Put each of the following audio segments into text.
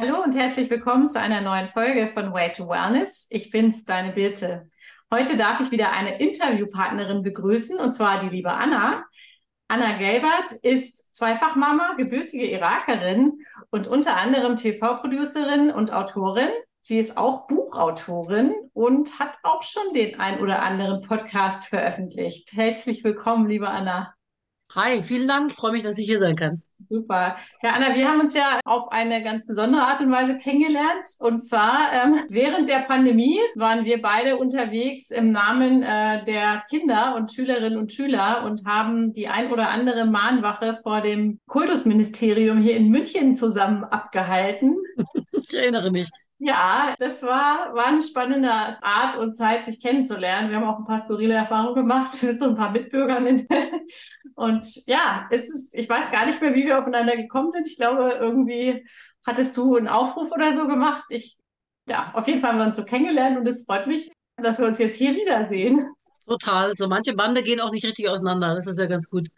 Hallo und herzlich willkommen zu einer neuen Folge von Way to Wellness. Ich bin's, deine Birte. Heute darf ich wieder eine Interviewpartnerin begrüßen, und zwar die liebe Anna. Anna Gelbert ist Zweifachmama, gebürtige Irakerin und unter anderem TV-Producerin und Autorin. Sie ist auch Buchautorin und hat auch schon den ein oder anderen Podcast veröffentlicht. Herzlich willkommen, liebe Anna. Hi, vielen Dank. Ich freue mich, dass ich hier sein kann. Super. Ja, Anna, wir haben uns ja auf eine ganz besondere Art und Weise kennengelernt. Und zwar ähm, während der Pandemie waren wir beide unterwegs im Namen äh, der Kinder und Schülerinnen und Schüler und haben die ein oder andere Mahnwache vor dem Kultusministerium hier in München zusammen abgehalten. Ich erinnere mich. Ja, das war, war eine spannende Art und Zeit, sich kennenzulernen. Wir haben auch ein paar skurrile Erfahrungen gemacht mit so ein paar Mitbürgern. Und ja, es ist, ich weiß gar nicht mehr, wie wir aufeinander gekommen sind. Ich glaube, irgendwie hattest du einen Aufruf oder so gemacht. Ich, ja, auf jeden Fall haben wir uns so kennengelernt und es freut mich, dass wir uns jetzt hier wiedersehen. Total. So manche Bande gehen auch nicht richtig auseinander. Das ist ja ganz gut.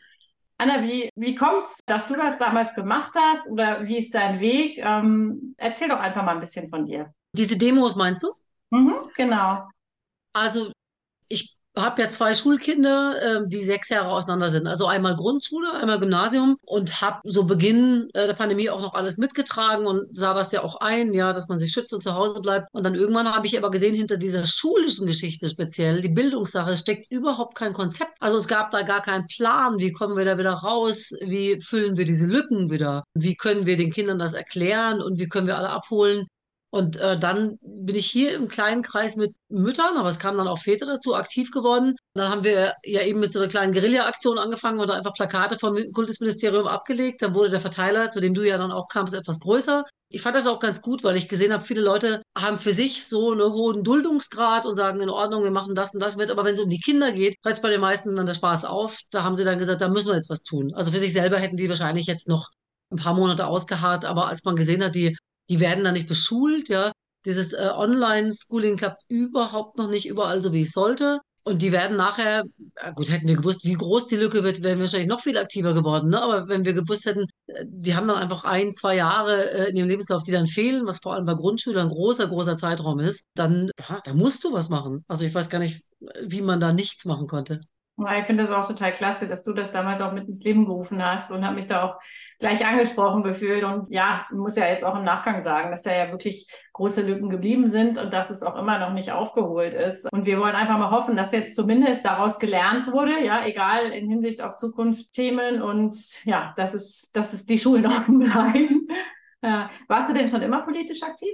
Anna, wie, wie es, dass du das damals gemacht hast oder wie ist dein Weg? Ähm, erzähl doch einfach mal ein bisschen von dir. Diese Demos meinst du? Mhm, genau. Also ich habe ja zwei Schulkinder, äh, die sechs Jahre auseinander sind. Also einmal Grundschule, einmal Gymnasium und habe so Beginn äh, der Pandemie auch noch alles mitgetragen und sah das ja auch ein, ja, dass man sich schützt und zu Hause bleibt. Und dann irgendwann habe ich aber gesehen, hinter dieser schulischen Geschichte speziell, die Bildungssache, steckt überhaupt kein Konzept. Also es gab da gar keinen Plan, wie kommen wir da wieder raus, wie füllen wir diese Lücken wieder, wie können wir den Kindern das erklären und wie können wir alle abholen. Und äh, dann bin ich hier im kleinen Kreis mit Müttern, aber es kamen dann auch Väter dazu, aktiv geworden. Dann haben wir ja eben mit so einer kleinen Guerilla-Aktion angefangen und einfach Plakate vom Kultusministerium abgelegt. Dann wurde der Verteiler, zu dem du ja dann auch kamst, etwas größer. Ich fand das auch ganz gut, weil ich gesehen habe, viele Leute haben für sich so einen hohen Duldungsgrad und sagen, in Ordnung, wir machen das und das mit. Aber wenn es um die Kinder geht, hört es bei den meisten dann der Spaß auf. Da haben sie dann gesagt, da müssen wir jetzt was tun. Also für sich selber hätten die wahrscheinlich jetzt noch ein paar Monate ausgeharrt, aber als man gesehen hat, die die werden da nicht beschult, ja. Dieses äh, Online-Schooling klappt überhaupt noch nicht überall so, wie es sollte. Und die werden nachher, gut, hätten wir gewusst, wie groß die Lücke wird, wären wir wahrscheinlich noch viel aktiver geworden. Ne? Aber wenn wir gewusst hätten, äh, die haben dann einfach ein, zwei Jahre äh, in ihrem Lebenslauf, die dann fehlen, was vor allem bei Grundschülern ein großer, großer Zeitraum ist, dann, ja, da musst du was machen. Also ich weiß gar nicht, wie man da nichts machen konnte. Ich finde das auch total klasse, dass du das damals auch mit ins Leben gerufen hast und habe mich da auch gleich angesprochen gefühlt. Und ja, muss ja jetzt auch im Nachgang sagen, dass da ja wirklich große Lücken geblieben sind und dass es auch immer noch nicht aufgeholt ist. Und wir wollen einfach mal hoffen, dass jetzt zumindest daraus gelernt wurde, ja, egal in Hinsicht auf Zukunftsthemen und ja, dass es, dass es die Schulen offen bleiben. Ja. Warst du denn schon immer politisch aktiv?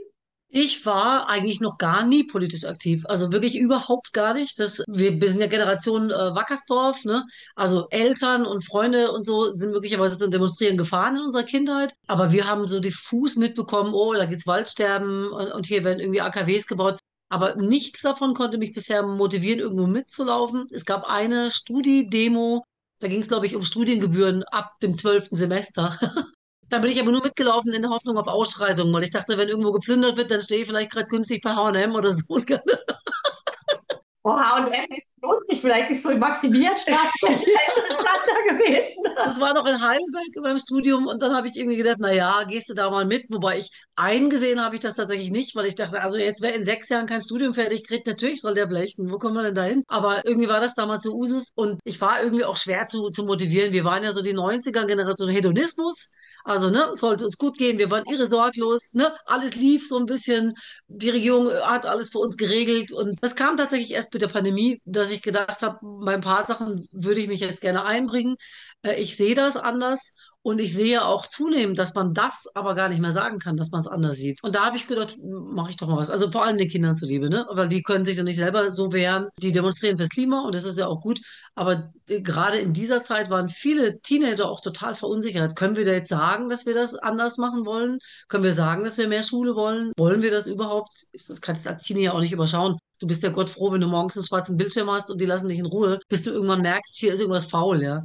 Ich war eigentlich noch gar nie politisch aktiv, also wirklich überhaupt gar nicht. Das, wir, wir sind ja Generation äh, Wackersdorf, ne? Also Eltern und Freunde und so sind möglicherweise zum Demonstrieren gefahren in unserer Kindheit. Aber wir haben so diffus mitbekommen, oh, da geht's Waldsterben und, und hier werden irgendwie AKWs gebaut. Aber nichts davon konnte mich bisher motivieren, irgendwo mitzulaufen. Es gab eine Studi-Demo, da ging es, glaube ich, um Studiengebühren ab dem zwölften Semester. Da bin ich aber nur mitgelaufen in der Hoffnung auf Ausschreitungen, weil ich dachte, wenn irgendwo geplündert wird, dann stehe ich vielleicht gerade günstig bei H&M oder so. Oh, H&M lohnt sich vielleicht nicht so in Maximilianstraße interessanter gewesen. Das war noch in Heidelberg in meinem Studium und dann habe ich irgendwie gedacht, na ja, gehst du da mal mit? Wobei ich eingesehen habe ich das tatsächlich nicht, weil ich dachte, also jetzt wäre in sechs Jahren kein Studium fertig, kriegt natürlich soll der blechen. Wo kommen wir denn da hin? Aber irgendwie war das damals so Usus und ich war irgendwie auch schwer zu, zu motivieren. Wir waren ja so die 90er-Generation Hedonismus. Also, ne, sollte uns gut gehen. Wir waren irre sorglos, ne, alles lief so ein bisschen. Die Regierung hat alles für uns geregelt. Und das kam tatsächlich erst mit der Pandemie, dass ich gedacht habe, bei ein paar Sachen würde ich mich jetzt gerne einbringen. Äh, ich sehe das anders. Und ich sehe auch zunehmend, dass man das aber gar nicht mehr sagen kann, dass man es anders sieht. Und da habe ich gedacht, mache ich doch mal was. Also vor allem den Kindern zuliebe, ne? Weil die können sich dann nicht selber so wehren. Die demonstrieren fürs Klima und das ist ja auch gut. Aber äh, gerade in dieser Zeit waren viele Teenager auch total verunsichert. Können wir da jetzt sagen, dass wir das anders machen wollen? Können wir sagen, dass wir mehr Schule wollen? Wollen wir das überhaupt? Das kann das Aktiene ja auch nicht überschauen. Du bist ja Gott froh, wenn du morgens einen schwarzen Bildschirm hast und die lassen dich in Ruhe, bis du irgendwann merkst, hier ist irgendwas faul, ja.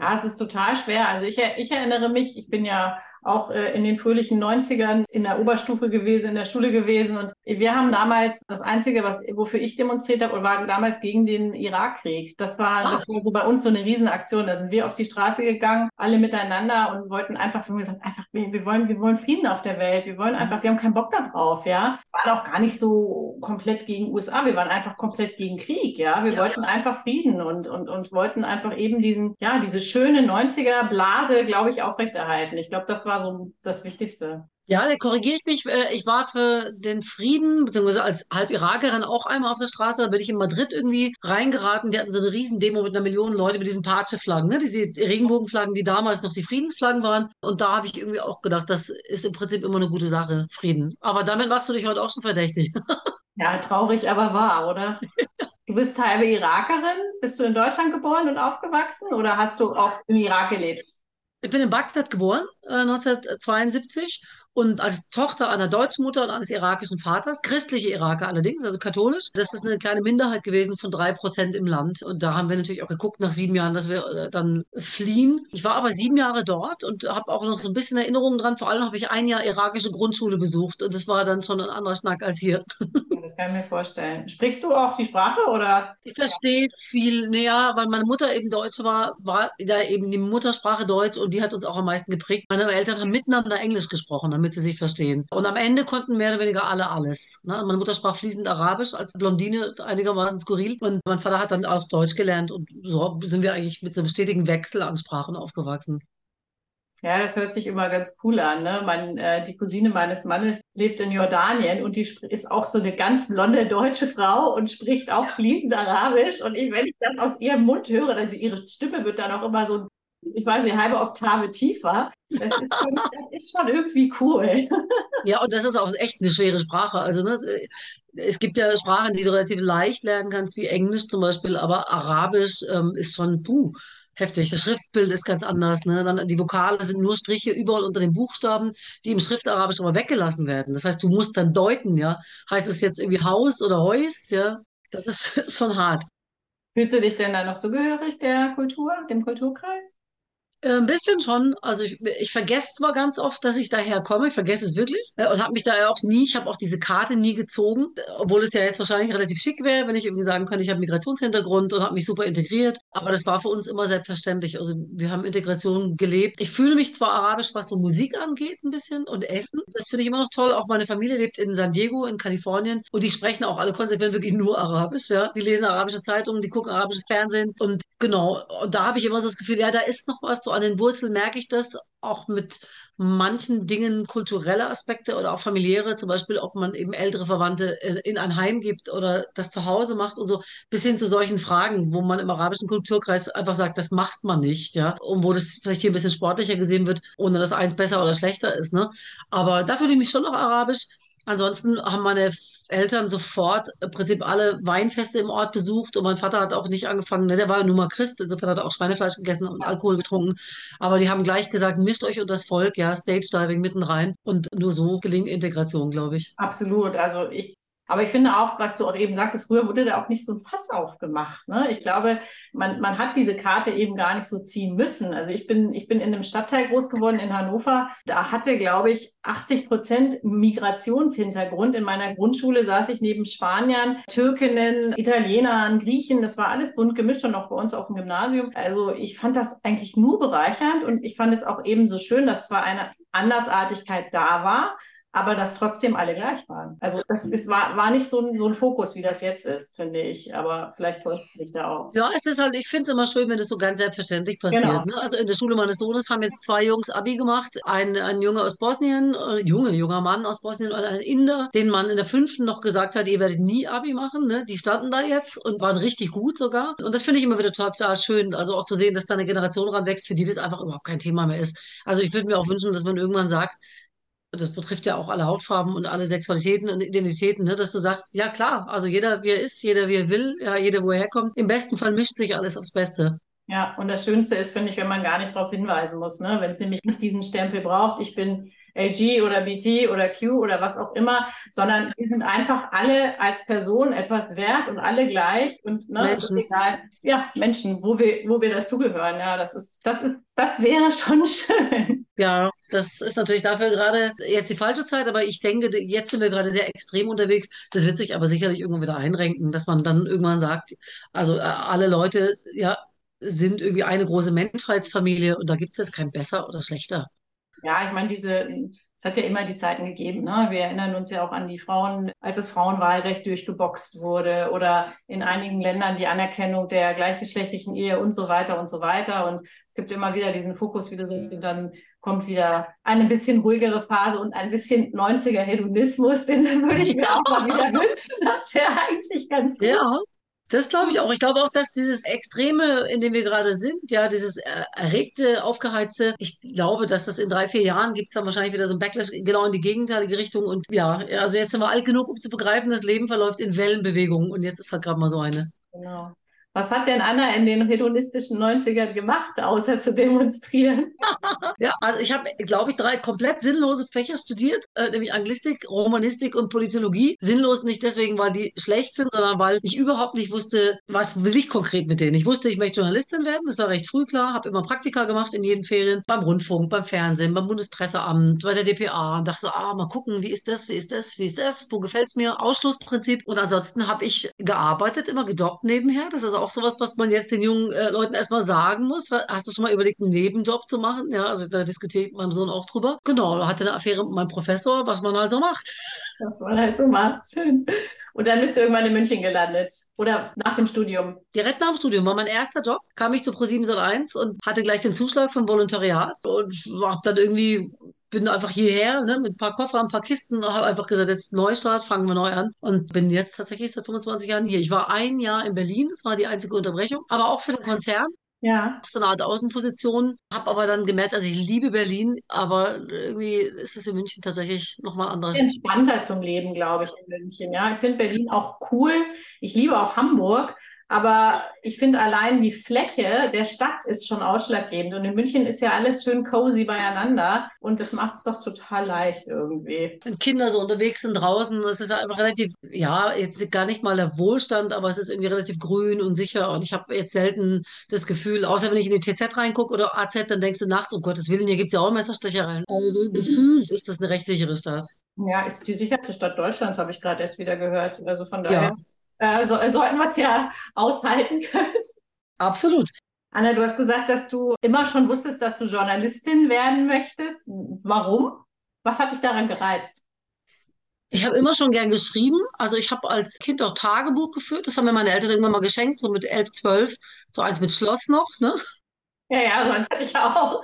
Ja, es ist total schwer. Also ich, ich erinnere mich, ich bin ja auch äh, in den fröhlichen 90ern in der Oberstufe gewesen, in der Schule gewesen. Und wir haben damals das Einzige, was, wofür ich demonstriert habe, war damals gegen den Irakkrieg. Das war, Ach. das war so bei uns so eine Riesenaktion. Da sind wir auf die Straße gegangen, alle miteinander und wollten einfach, wir haben gesagt, einfach, wir, wir wollen, wir wollen Frieden auf der Welt. Wir wollen einfach, wir haben keinen Bock darauf, ja. Wir waren auch gar nicht so komplett gegen USA. Wir waren einfach komplett gegen Krieg, ja. Wir ja. wollten einfach Frieden und, und, und wollten einfach eben diesen, ja, diese schöne 90er Blase, glaube ich, aufrechterhalten. Ich glaube, das war so das Wichtigste. Ja, da korrigiere ich mich. Äh, ich war für den Frieden, beziehungsweise als Halb-Irakerin auch einmal auf der Straße. Da bin ich in Madrid irgendwie reingeraten. Die hatten so eine Riesendemo mit einer Million Leute mit diesen Pace-Flaggen, ne? diese Regenbogenflaggen, die damals noch die Friedensflaggen waren. Und da habe ich irgendwie auch gedacht, das ist im Prinzip immer eine gute Sache, Frieden. Aber damit machst du dich heute auch schon verdächtig. Ja, traurig, aber wahr, oder? Du bist halbe Irakerin. Bist du in Deutschland geboren und aufgewachsen oder hast du auch im Irak gelebt? Ich bin in Bagdad geboren, äh, 1972 und als Tochter einer deutschen Mutter und eines irakischen Vaters, christliche Iraker allerdings, also katholisch. Das ist eine kleine Minderheit gewesen von drei Prozent im Land. Und da haben wir natürlich auch geguckt nach sieben Jahren, dass wir äh, dann fliehen. Ich war aber sieben Jahre dort und habe auch noch so ein bisschen Erinnerungen dran. Vor allem habe ich ein Jahr irakische Grundschule besucht und das war dann schon ein anderer Schnack als hier. das kann ich mir vorstellen. Sprichst du auch die Sprache oder? Ich verstehe viel näher, weil meine Mutter eben Deutsche war, war da eben die Muttersprache Deutsch und die hat uns auch am meisten geprägt. Meine Eltern haben miteinander Englisch gesprochen damit sie sich verstehen. Und am Ende konnten mehr oder weniger alle alles. Ne? Meine Mutter sprach fließend Arabisch als Blondine, einigermaßen skurril. Und mein Vater hat dann auch Deutsch gelernt. Und so sind wir eigentlich mit so einem stetigen Wechsel an Sprachen aufgewachsen. Ja, das hört sich immer ganz cool an. Ne? Mein, äh, die Cousine meines Mannes lebt in Jordanien und die ist auch so eine ganz blonde deutsche Frau und spricht auch fließend Arabisch. Und ich, wenn ich das aus ihrem Mund höre, also ihre Stimme wird dann auch immer so ich weiß nicht, halbe Oktave tiefer. Das ist schon, das ist schon irgendwie cool. Ja, und das ist auch echt eine schwere Sprache. Also ne, es gibt ja Sprachen, die du relativ leicht lernen kannst, wie Englisch zum Beispiel, aber Arabisch ähm, ist schon puh, heftig. Das Schriftbild ist ganz anders. Ne? Dann, die Vokale sind nur Striche überall unter den Buchstaben, die im Schriftarabisch aber weggelassen werden. Das heißt, du musst dann deuten, ja. Heißt es jetzt irgendwie Haus oder Heus, ja? Das ist schon hart. Fühlst du dich denn da noch zugehörig der Kultur, dem Kulturkreis? Äh, ein bisschen schon. Also ich, ich vergesse zwar ganz oft, dass ich daher komme, ich vergesse es wirklich äh, und habe mich da auch nie, ich habe auch diese Karte nie gezogen, obwohl es ja jetzt wahrscheinlich relativ schick wäre, wenn ich irgendwie sagen könnte, ich habe Migrationshintergrund und habe mich super integriert. Aber das war für uns immer selbstverständlich. Also wir haben Integration gelebt. Ich fühle mich zwar arabisch, was so Musik angeht, ein bisschen und Essen. Das finde ich immer noch toll. Auch meine Familie lebt in San Diego in Kalifornien und die sprechen auch alle konsequent wirklich nur Arabisch. Ja, die lesen arabische Zeitungen, die gucken arabisches Fernsehen und genau. Und da habe ich immer so das Gefühl, ja, da ist noch was so an den Wurzeln merke ich das auch mit manchen Dingen kulturelle Aspekte oder auch familiäre, zum Beispiel, ob man eben ältere Verwandte in ein Heim gibt oder das zu Hause macht und so, bis hin zu solchen Fragen, wo man im arabischen Kulturkreis einfach sagt, das macht man nicht, ja, und wo das vielleicht hier ein bisschen sportlicher gesehen wird, ohne dass eins besser oder schlechter ist, ne. Aber da fühle ich mich schon noch arabisch. Ansonsten haben meine Eltern sofort im Prinzip alle Weinfeste im Ort besucht und mein Vater hat auch nicht angefangen, ne, der war ja nun mal Christ, insofern hat er auch Schweinefleisch gegessen und Alkohol getrunken. Aber die haben gleich gesagt, mischt euch unter das Volk, ja, Stage Diving mitten rein und nur so gelingt Integration, glaube ich. Absolut. Also ich aber ich finde auch, was du auch eben sagtest, früher wurde da auch nicht so ein Fass aufgemacht. Ne? Ich glaube, man, man hat diese Karte eben gar nicht so ziehen müssen. Also ich bin, ich bin in einem Stadtteil groß geworden in Hannover. Da hatte, glaube ich, 80 Prozent Migrationshintergrund. In meiner Grundschule saß ich neben Spaniern, Türkinnen, Italienern, Griechen. Das war alles bunt gemischt und auch bei uns auf dem Gymnasium. Also ich fand das eigentlich nur bereichernd und ich fand es auch eben so schön, dass zwar eine Andersartigkeit da war, aber dass trotzdem alle gleich waren. Also das war, war nicht so ein, so ein Fokus, wie das jetzt ist, finde ich. Aber vielleicht täuscht mich da auch. Ja, es ist halt, ich finde es immer schön, wenn es so ganz selbstverständlich passiert. Genau. Ne? Also in der Schule meines Sohnes haben jetzt zwei Jungs Abi gemacht. Ein, ein Junge aus Bosnien, äh, Junge, junger Mann aus Bosnien und ein Inder, den man in der fünften noch gesagt hat, ihr werdet nie Abi machen. Ne? Die standen da jetzt und waren richtig gut sogar. Und das finde ich immer wieder total schön. Also auch zu sehen, dass da eine Generation ranwächst, für die das einfach überhaupt kein Thema mehr ist. Also ich würde mir auch wünschen, dass man irgendwann sagt, das betrifft ja auch alle Hautfarben und alle Sexualitäten und Identitäten, ne, dass du sagst, ja klar, also jeder wie er ist, jeder wie er will, ja, jeder wo er herkommt. Im besten Fall mischt sich alles aufs Beste. Ja, und das Schönste ist, finde ich, wenn man gar nicht darauf hinweisen muss, ne? wenn es nämlich nicht diesen Stempel braucht, ich bin LG oder BT oder Q oder was auch immer, sondern wir sind einfach alle als Person etwas wert und alle gleich und ne, es ist egal. Ja, Menschen, wo wir, wo wir dazugehören. Ja, das ist, das ist, das wäre schon schön. Ja, das ist natürlich dafür gerade jetzt die falsche Zeit, aber ich denke, jetzt sind wir gerade sehr extrem unterwegs. Das wird sich aber sicherlich irgendwann wieder einrenken, dass man dann irgendwann sagt, also äh, alle Leute, ja, sind irgendwie eine große Menschheitsfamilie und da gibt es jetzt kein besser oder schlechter. Ja, ich meine, diese, es hat ja immer die Zeiten gegeben. Ne? Wir erinnern uns ja auch an die Frauen, als das Frauenwahlrecht durchgeboxt wurde oder in einigen Ländern die Anerkennung der gleichgeschlechtlichen Ehe und so weiter und so weiter. Und es gibt immer wieder diesen Fokus, wie du sagst, dann kommt wieder eine bisschen ruhigere Phase und ein bisschen 90er Hedonismus, den würde ich mir auch mal wieder wünschen. Das wäre eigentlich ganz gut. Ja. Das glaube ich auch. Ich glaube auch, dass dieses Extreme, in dem wir gerade sind, ja, dieses erregte, aufgeheizte, ich glaube, dass das in drei, vier Jahren gibt es dann wahrscheinlich wieder so ein Backlash genau in die gegenteilige Richtung. Und ja, also jetzt sind wir alt genug, um zu begreifen, das Leben verläuft in Wellenbewegungen und jetzt ist halt gerade mal so eine. Genau. Was hat denn Anna in den hedonistischen 90ern gemacht, außer zu demonstrieren? ja, also ich habe, glaube ich, drei komplett sinnlose Fächer studiert, äh, nämlich Anglistik, Romanistik und Politologie. Sinnlos nicht deswegen, weil die schlecht sind, sondern weil ich überhaupt nicht wusste, was will ich konkret mit denen. Ich wusste, ich möchte Journalistin werden, das war recht früh klar, habe immer Praktika gemacht in jeden Ferien, beim Rundfunk, beim Fernsehen, beim Bundespresseamt, bei der DPA und dachte, ah, mal gucken, wie ist das, wie ist das, wie ist das, wo gefällt es mir, Ausschlussprinzip. Und ansonsten habe ich gearbeitet, immer gedoppt nebenher. Das ist auch sowas, was man jetzt den jungen äh, Leuten erstmal sagen muss. Hast du schon mal überlegt, einen Nebenjob zu machen? Ja, also da diskutiere ich mit meinem Sohn auch drüber. Genau, hatte eine Affäre mit meinem Professor, was man halt so macht. Was man halt so macht. Schön. Und dann bist du irgendwann in München gelandet. Oder nach dem Studium? Direkt nach dem Studium war mein erster Job. Kam ich zu Pro701 und hatte gleich den Zuschlag vom Volontariat und habe dann irgendwie bin einfach hierher ne, mit ein paar Koffern, ein paar Kisten und habe einfach gesagt, jetzt Neustart, fangen wir neu an. Und bin jetzt tatsächlich seit 25 Jahren hier. Ich war ein Jahr in Berlin, das war die einzige Unterbrechung, aber auch für den Konzern. Ja. So eine Art Außenposition. Habe aber dann gemerkt, also ich liebe Berlin, aber irgendwie ist es in München tatsächlich nochmal anders. Entspannter zum Leben, glaube ich, in München. Ja, ich finde Berlin auch cool. Ich liebe auch Hamburg. Aber ich finde allein die Fläche der Stadt ist schon ausschlaggebend. Und in München ist ja alles schön cozy beieinander. Und das macht es doch total leicht irgendwie. Wenn Kinder so unterwegs sind draußen, das ist einfach relativ, ja, jetzt gar nicht mal der Wohlstand, aber es ist irgendwie relativ grün und sicher. Und ich habe jetzt selten das Gefühl, außer wenn ich in die TZ reingucke oder AZ, dann denkst du nachts, um Gottes Willen, hier gibt es ja auch Messerstechereien. Also gefühlt ist das eine recht sichere Stadt. Ja, ist die sicherste Stadt Deutschlands, habe ich gerade erst wieder gehört. Also von daher. Ja äh, so, äh, sollten wir es ja aushalten können. Absolut. Anna, du hast gesagt, dass du immer schon wusstest, dass du Journalistin werden möchtest. Warum? Was hat dich daran gereizt? Ich habe immer schon gern geschrieben. Also ich habe als Kind auch Tagebuch geführt. Das haben mir meine Eltern irgendwann mal geschenkt, so mit elf, zwölf. So eins mit Schloss noch, ne? Ja, ja, so eins hatte ich auch.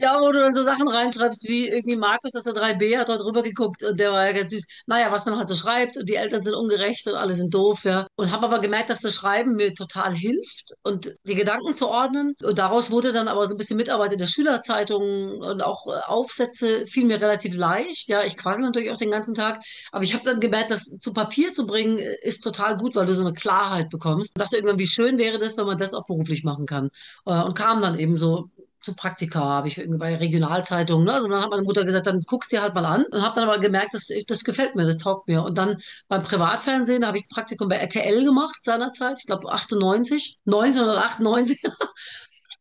Ja, wo du dann so Sachen reinschreibst, wie irgendwie Markus aus der 3b hat dort rüber geguckt und der war ja ganz süß. Naja, was man halt so schreibt und die Eltern sind ungerecht und alle sind doof, ja. Und habe aber gemerkt, dass das Schreiben mir total hilft und die Gedanken zu ordnen. Und daraus wurde dann aber so ein bisschen Mitarbeit in der Schülerzeitung und auch äh, Aufsätze fiel mir relativ leicht. Ja, ich quassel natürlich auch den ganzen Tag. Aber ich habe dann gemerkt, das zu Papier zu bringen, äh, ist total gut, weil du so eine Klarheit bekommst. Ich dachte irgendwann, wie schön wäre das, wenn man das auch beruflich machen kann. Äh, und kam dann eben so zu Praktika, habe ich irgendwie bei Regionalzeitungen. Ne? Also dann hat meine Mutter gesagt, dann guckst dir halt mal an. Und habe dann aber gemerkt, das, das gefällt mir, das taugt mir. Und dann beim Privatfernsehen, habe ich ein Praktikum bei RTL gemacht seinerzeit, ich glaube 98, 1998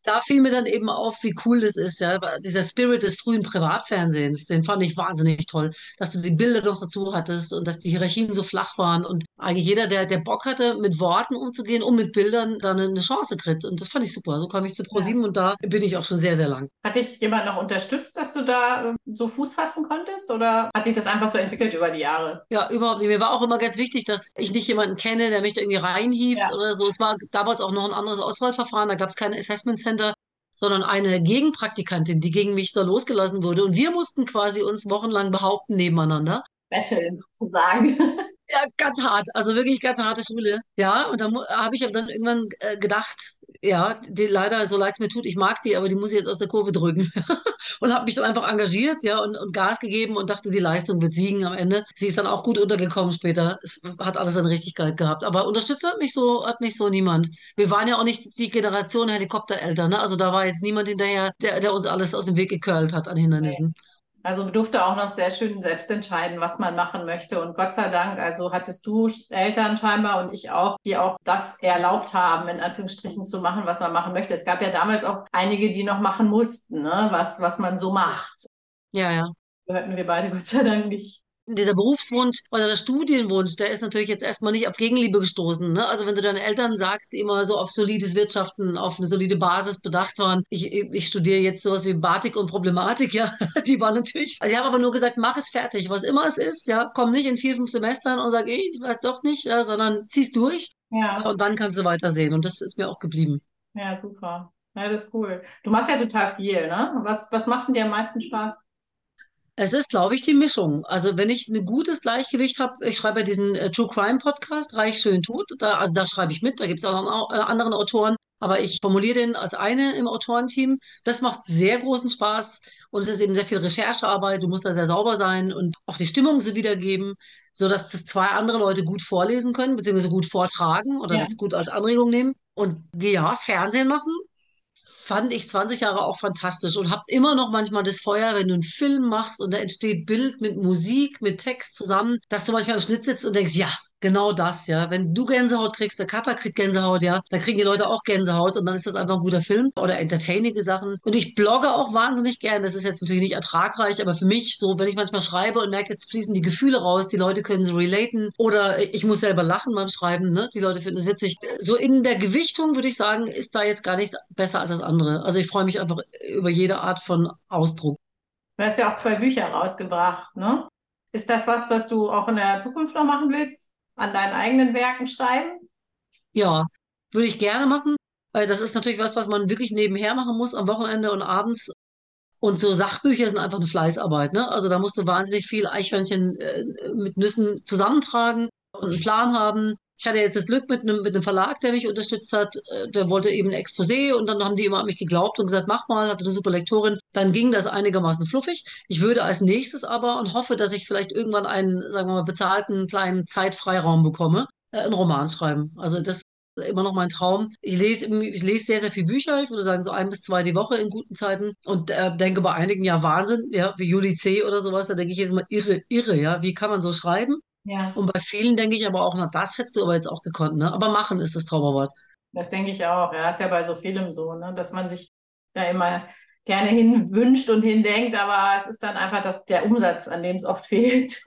da fiel mir dann eben auf, wie cool das ist, ja. Dieser Spirit des frühen Privatfernsehens, den fand ich wahnsinnig toll, dass du die Bilder noch dazu hattest und dass die Hierarchien so flach waren und eigentlich jeder, der, der Bock hatte, mit Worten umzugehen und mit Bildern, dann eine Chance kriegt. Und das fand ich super. So kam ich zu ProSieben ja. und da bin ich auch schon sehr, sehr lang. Hat dich jemand noch unterstützt, dass du da ähm, so Fuß fassen konntest oder hat sich das einfach so entwickelt über die Jahre? Ja, überhaupt nicht. Mir war auch immer ganz wichtig, dass ich nicht jemanden kenne, der mich da irgendwie reinhieft ja. oder so. Es war damals auch noch ein anderes Auswahlverfahren, da gab es keine Assessment Center sondern eine Gegenpraktikantin, die gegen mich da losgelassen wurde. Und wir mussten quasi uns wochenlang behaupten nebeneinander. Betteln sozusagen. Ja, ganz hart. Also wirklich ganz harte Schule. Ja, und da habe ich dann irgendwann äh, gedacht, ja, die leider, so leid es mir tut, ich mag die, aber die muss ich jetzt aus der Kurve drücken. und habe mich dann einfach engagiert, ja, und, und Gas gegeben und dachte, die Leistung wird siegen am Ende. Sie ist dann auch gut untergekommen später. Es hat alles seine Richtigkeit gehabt. Aber unterstützt hat mich so, hat mich so niemand. Wir waren ja auch nicht die Generation Helikoptereltern, ne? Also da war jetzt niemand hinterher, der, der uns alles aus dem Weg gekörlt hat an Hindernissen. Nee. Also durfte auch noch sehr schön selbst entscheiden, was man machen möchte. Und Gott sei Dank, also hattest du Eltern scheinbar und ich auch, die auch das erlaubt haben, in Anführungsstrichen zu machen, was man machen möchte. Es gab ja damals auch einige, die noch machen mussten, ne? was, was man so macht. Ja, ja. Gehörten wir beide Gott sei Dank nicht dieser Berufswunsch oder der Studienwunsch, der ist natürlich jetzt erstmal nicht auf Gegenliebe gestoßen. Ne? Also wenn du deinen Eltern sagst, die immer so auf solides Wirtschaften, auf eine solide Basis bedacht waren, ich, ich studiere jetzt sowas wie Batik und Problematik, ja, die waren natürlich, also ich habe aber nur gesagt, mach es fertig, was immer es ist, ja, komm nicht in vier, fünf Semestern und sag, ich weiß doch nicht, ja, sondern zieh's durch ja. und dann kannst du weitersehen und das ist mir auch geblieben. Ja, super. Ja, das ist cool. Du machst ja total viel, ne? Was, was macht denn dir am meisten Spaß? Es ist, glaube ich, die Mischung. Also wenn ich ein gutes Gleichgewicht habe, ich schreibe ja diesen äh, True Crime Podcast, Reich schön tut, da, also da schreibe ich mit, da gibt es auch noch äh, anderen Autoren, aber ich formuliere den als eine im Autorenteam. Das macht sehr großen Spaß und es ist eben sehr viel Recherchearbeit, du musst da sehr sauber sein und auch die Stimmung so wiedergeben, sodass das zwei andere Leute gut vorlesen können, beziehungsweise gut vortragen oder ja. das gut als Anregung nehmen. Und ja, Fernsehen machen, fand ich 20 Jahre auch fantastisch und habe immer noch manchmal das Feuer, wenn du einen Film machst und da entsteht Bild mit Musik, mit Text zusammen, dass du manchmal im Schnitt sitzt und denkst, ja, Genau das, ja. Wenn du Gänsehaut kriegst, der Cutter kriegt Gänsehaut, ja, dann kriegen die Leute auch Gänsehaut und dann ist das einfach ein guter Film oder entertainige Sachen. Und ich blogge auch wahnsinnig gern. Das ist jetzt natürlich nicht ertragreich, aber für mich, so, wenn ich manchmal schreibe und merke, jetzt fließen die Gefühle raus, die Leute können so relaten oder ich muss selber lachen beim Schreiben, ne? Die Leute finden es witzig. So in der Gewichtung würde ich sagen, ist da jetzt gar nichts besser als das andere. Also ich freue mich einfach über jede Art von Ausdruck. Du hast ja auch zwei Bücher rausgebracht, ne? Ist das was, was du auch in der Zukunft noch machen willst? An deinen eigenen Werken schreiben? Ja, würde ich gerne machen, das ist natürlich was, was man wirklich nebenher machen muss am Wochenende und abends. Und so Sachbücher sind einfach eine Fleißarbeit. Ne? Also da musst du wahnsinnig viel Eichhörnchen äh, mit Nüssen zusammentragen und einen Plan haben. Ich hatte jetzt das Glück mit einem, mit einem Verlag, der mich unterstützt hat. Äh, der wollte eben ein Exposé und dann haben die immer an mich geglaubt und gesagt, mach mal, hatte eine super Lektorin. Dann ging das einigermaßen fluffig. Ich würde als nächstes aber und hoffe, dass ich vielleicht irgendwann einen, sagen wir mal, bezahlten kleinen Zeitfreiraum bekomme, äh, einen Roman schreiben. Also das ist immer noch mein Traum. Ich lese, ich lese sehr, sehr viele Bücher. Ich würde sagen, so ein bis zwei die Woche in guten Zeiten und äh, denke bei einigen ja Wahnsinn, ja, wie Juli C. oder sowas. Da denke ich jetzt mal irre, irre, ja. Wie kann man so schreiben? Ja. Und bei vielen denke ich aber auch, na, das hättest du aber jetzt auch gekonnt, ne? Aber machen ist das Zauberwort. Das denke ich auch. Ja, ist ja bei so vielem so, ne? Dass man sich da immer gerne hin wünscht und hindenkt, aber es ist dann einfach das, der Umsatz, an dem es oft fehlt.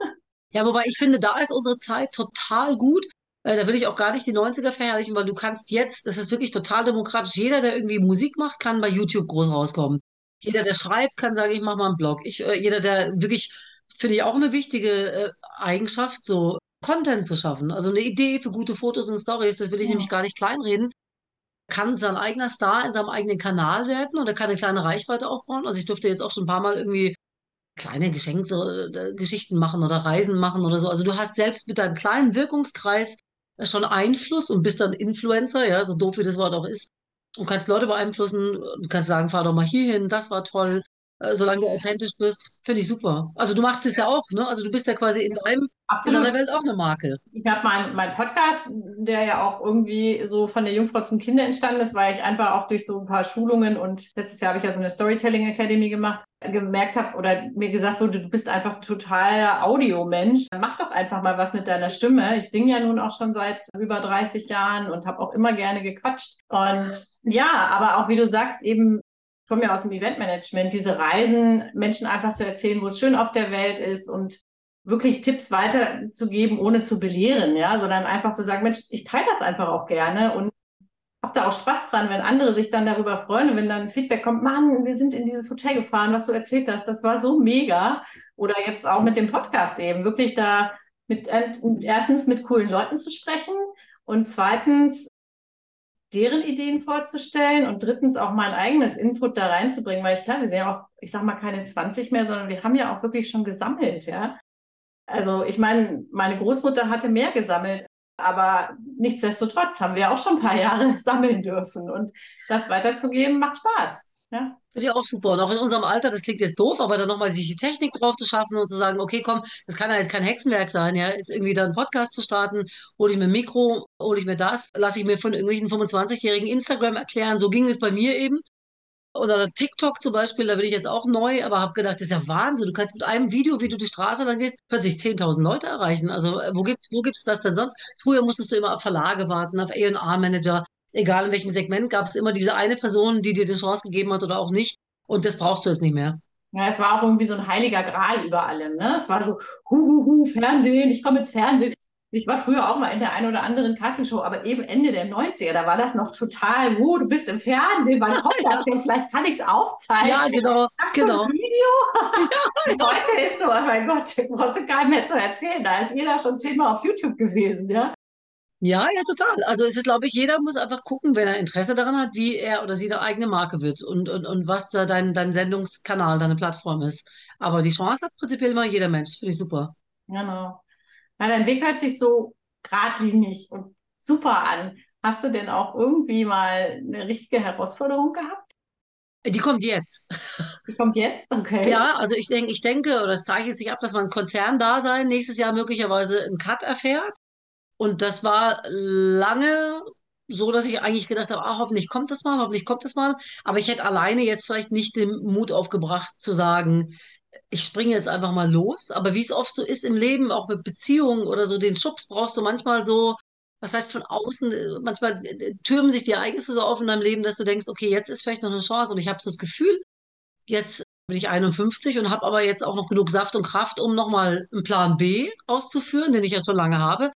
Ja, wobei ich finde, da ist unsere Zeit total gut. Äh, da will ich auch gar nicht die 90er verherrlichen, weil du kannst jetzt, das ist wirklich total demokratisch. Jeder, der irgendwie Musik macht, kann bei YouTube groß rauskommen. Jeder, der schreibt, kann sagen, ich mache mal einen Blog. Ich, äh, jeder, der wirklich finde ich auch eine wichtige äh, Eigenschaft, so Content zu schaffen. Also eine Idee für gute Fotos und Stories, das will ich ja. nämlich gar nicht kleinreden. Kann sein eigener Star in seinem eigenen Kanal werden oder kann eine kleine Reichweite aufbauen. Also ich durfte jetzt auch schon ein paar Mal irgendwie kleine Geschenkgeschichten so, machen oder Reisen machen oder so. Also du hast selbst mit deinem kleinen Wirkungskreis schon Einfluss und bist dann Influencer, ja, so doof wie das Wort auch ist. Und kannst Leute beeinflussen und kannst sagen, fahr doch mal hierhin, das war toll, äh, solange du authentisch bist, finde ich super. Also du machst es ja auch, ne? Also du bist ja quasi in deinem Absolut. in deiner Welt auch eine Marke. Ich habe meinen mein Podcast, der ja auch irgendwie so von der Jungfrau zum Kinder entstanden ist, weil ich einfach auch durch so ein paar Schulungen und letztes Jahr habe ich ja so eine Storytelling Academy gemacht, gemerkt habe oder mir gesagt wurde, du bist einfach total Audiomensch. Mach doch einfach mal was mit deiner Stimme. Ich singe ja nun auch schon seit über 30 Jahren und habe auch immer gerne gequatscht. Und ja, aber auch wie du sagst, eben komme ja aus dem Eventmanagement, diese Reisen, Menschen einfach zu erzählen, wo es schön auf der Welt ist und wirklich Tipps weiterzugeben, ohne zu belehren, ja, sondern einfach zu sagen, Mensch, ich teile das einfach auch gerne und habe da auch Spaß dran, wenn andere sich dann darüber freuen und wenn dann Feedback kommt, Mann, wir sind in dieses Hotel gefahren, was du erzählt hast, das war so mega. Oder jetzt auch mit dem Podcast eben, wirklich da mit äh, erstens mit coolen Leuten zu sprechen und zweitens deren Ideen vorzustellen und drittens auch mein eigenes Input da reinzubringen, weil ich klar, wir sind ja auch, ich sag mal, keine 20 mehr, sondern wir haben ja auch wirklich schon gesammelt, ja. Also ich meine, meine Großmutter hatte mehr gesammelt, aber nichtsdestotrotz haben wir auch schon ein paar Jahre sammeln dürfen und das weiterzugeben macht Spaß. Ja. Finde ich auch super. Und auch in unserem Alter, das klingt jetzt doof, aber dann nochmal sich die Technik drauf zu schaffen und zu sagen, okay, komm, das kann ja jetzt kein Hexenwerk sein, ja, jetzt irgendwie da einen Podcast zu starten, hole ich mir ein Mikro, hole ich mir das, lasse ich mir von irgendwelchen 25-jährigen Instagram erklären, so ging es bei mir eben. Oder TikTok zum Beispiel, da bin ich jetzt auch neu, aber habe gedacht, das ist ja Wahnsinn. Du kannst mit einem Video, wie du die Straße lang gehst, plötzlich 10.000 Leute erreichen. Also äh, wo gibt's, wo gibt's das denn sonst? Früher musstest du immer auf Verlage warten, auf A&R-Manager. Egal in welchem Segment, gab es immer diese eine Person, die dir die Chance gegeben hat oder auch nicht. Und das brauchst du jetzt nicht mehr. Ja, es war auch irgendwie so ein heiliger Gral über allem. Ne? Es war so, hu, hu, hu, Fernsehen, ich komme ins Fernsehen. Ich war früher auch mal in der einen oder anderen Kassenshow, aber eben Ende der 90er, da war das noch total, oh, du bist im Fernsehen, wann kommt das denn? Vielleicht kann ich es aufzeichnen. Ja, genau. Hast genau. ein Video? Ja. Heute ist so, oh mein Gott, brauchst du keinem mehr zu erzählen. Da ist jeder schon zehnmal auf YouTube gewesen, ja. Ja, ja, total. Also es ist, glaube ich, jeder muss einfach gucken, wenn er Interesse daran hat, wie er oder sie eine eigene Marke wird und, und, und was da dein, dein Sendungskanal, deine Plattform ist. Aber die Chance hat prinzipiell immer jeder Mensch. Finde ich super. Genau. Na, dein Weg hört sich so geradlinig und super an. Hast du denn auch irgendwie mal eine richtige Herausforderung gehabt? Die kommt jetzt. Die kommt jetzt? Okay. Ja, also ich denke, ich denke, oder es zeichnet sich ab, dass man Konzerndasein nächstes Jahr möglicherweise einen Cut erfährt. Und das war lange so, dass ich eigentlich gedacht habe, ah, hoffentlich kommt das mal, hoffentlich kommt das mal. Aber ich hätte alleine jetzt vielleicht nicht den Mut aufgebracht zu sagen, ich springe jetzt einfach mal los. Aber wie es oft so ist im Leben, auch mit Beziehungen oder so, den Schubs brauchst du manchmal so, was heißt von außen, manchmal türmen sich die Ereignisse so auf in deinem Leben, dass du denkst, okay, jetzt ist vielleicht noch eine Chance. Und ich habe so das Gefühl, jetzt bin ich 51 und habe aber jetzt auch noch genug Saft und Kraft, um nochmal einen Plan B auszuführen, den ich ja schon lange habe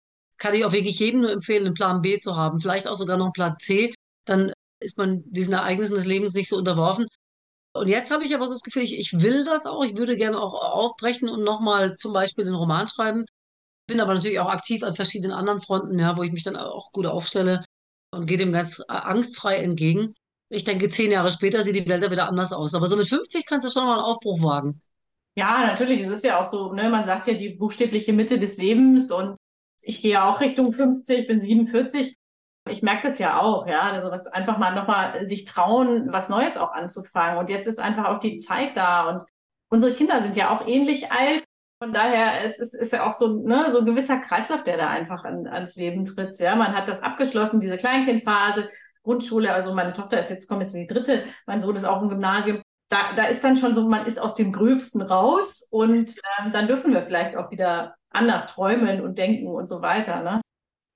kann ich auch wirklich jedem nur empfehlen, einen Plan B zu haben, vielleicht auch sogar noch einen Plan C, dann ist man diesen Ereignissen des Lebens nicht so unterworfen. Und jetzt habe ich aber so das Gefühl, ich, will das auch, ich würde gerne auch aufbrechen und nochmal zum Beispiel den Roman schreiben. Bin aber natürlich auch aktiv an verschiedenen anderen Fronten, ja, wo ich mich dann auch gut aufstelle und gehe dem ganz angstfrei entgegen. Ich denke, zehn Jahre später sieht die Welt ja wieder anders aus. Aber so mit 50 kannst du schon mal einen Aufbruch wagen. Ja, natürlich. Es ist ja auch so, ne, man sagt ja die buchstäbliche Mitte des Lebens und ich gehe auch Richtung 50, bin 47. Ich merke das ja auch, ja, also was einfach mal nochmal sich trauen, was Neues auch anzufangen. Und jetzt ist einfach auch die Zeit da und unsere Kinder sind ja auch ähnlich alt. Von daher es ist, ist ja auch so, ne, so ein gewisser Kreislauf, der da einfach an, ans Leben tritt. Ja, man hat das abgeschlossen, diese Kleinkindphase, Grundschule. Also meine Tochter ist jetzt, kommt jetzt in die dritte, mein Sohn ist auch im Gymnasium. Da, da ist dann schon so, man ist aus dem Gröbsten raus und ähm, dann dürfen wir vielleicht auch wieder anders träumen und denken und so weiter. Ne?